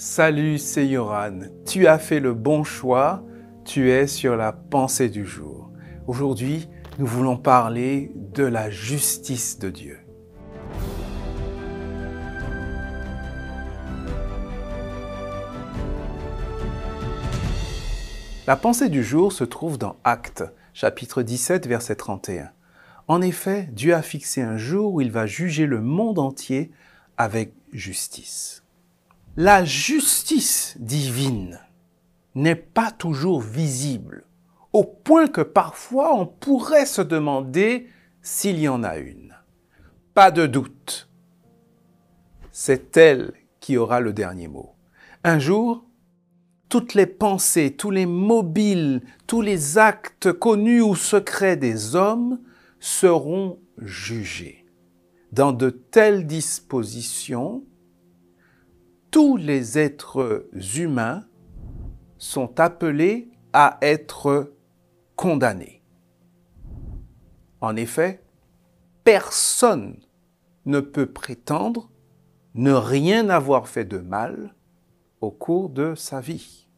Salut, c'est Yoran. Tu as fait le bon choix. Tu es sur la pensée du jour. Aujourd'hui, nous voulons parler de la justice de Dieu. La pensée du jour se trouve dans Actes, chapitre 17, verset 31. En effet, Dieu a fixé un jour où il va juger le monde entier avec justice. La justice divine n'est pas toujours visible, au point que parfois on pourrait se demander s'il y en a une. Pas de doute, c'est elle qui aura le dernier mot. Un jour, toutes les pensées, tous les mobiles, tous les actes connus ou secrets des hommes seront jugés. Dans de telles dispositions, tous les êtres humains sont appelés à être condamnés. En effet, personne ne peut prétendre ne rien avoir fait de mal au cours de sa vie.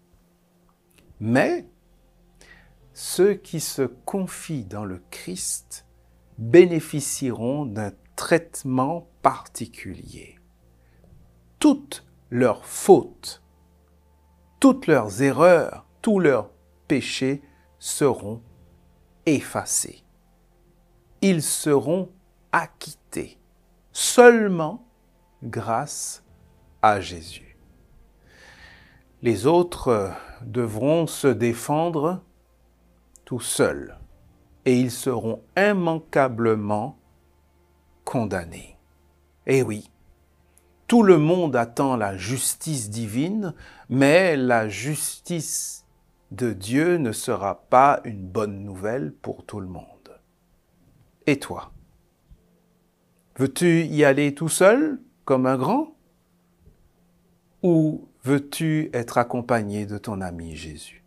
Mais ceux qui se confient dans le Christ bénéficieront d'un traitement particulier. Leurs fautes, toutes leurs erreurs, tous leurs péchés seront effacés. Ils seront acquittés seulement grâce à Jésus. Les autres devront se défendre tout seuls et ils seront immanquablement condamnés. Eh oui, tout le monde attend la justice divine, mais la justice de Dieu ne sera pas une bonne nouvelle pour tout le monde. Et toi? Veux-tu y aller tout seul, comme un grand? Ou veux-tu être accompagné de ton ami Jésus?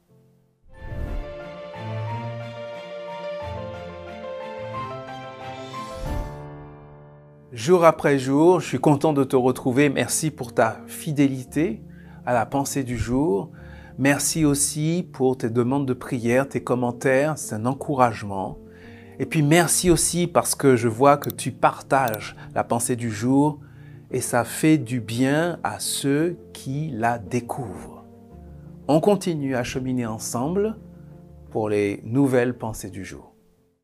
Jour après jour, je suis content de te retrouver. Merci pour ta fidélité à la pensée du jour. Merci aussi pour tes demandes de prière, tes commentaires, c'est un encouragement. Et puis merci aussi parce que je vois que tu partages la pensée du jour et ça fait du bien à ceux qui la découvrent. On continue à cheminer ensemble pour les nouvelles pensées du jour.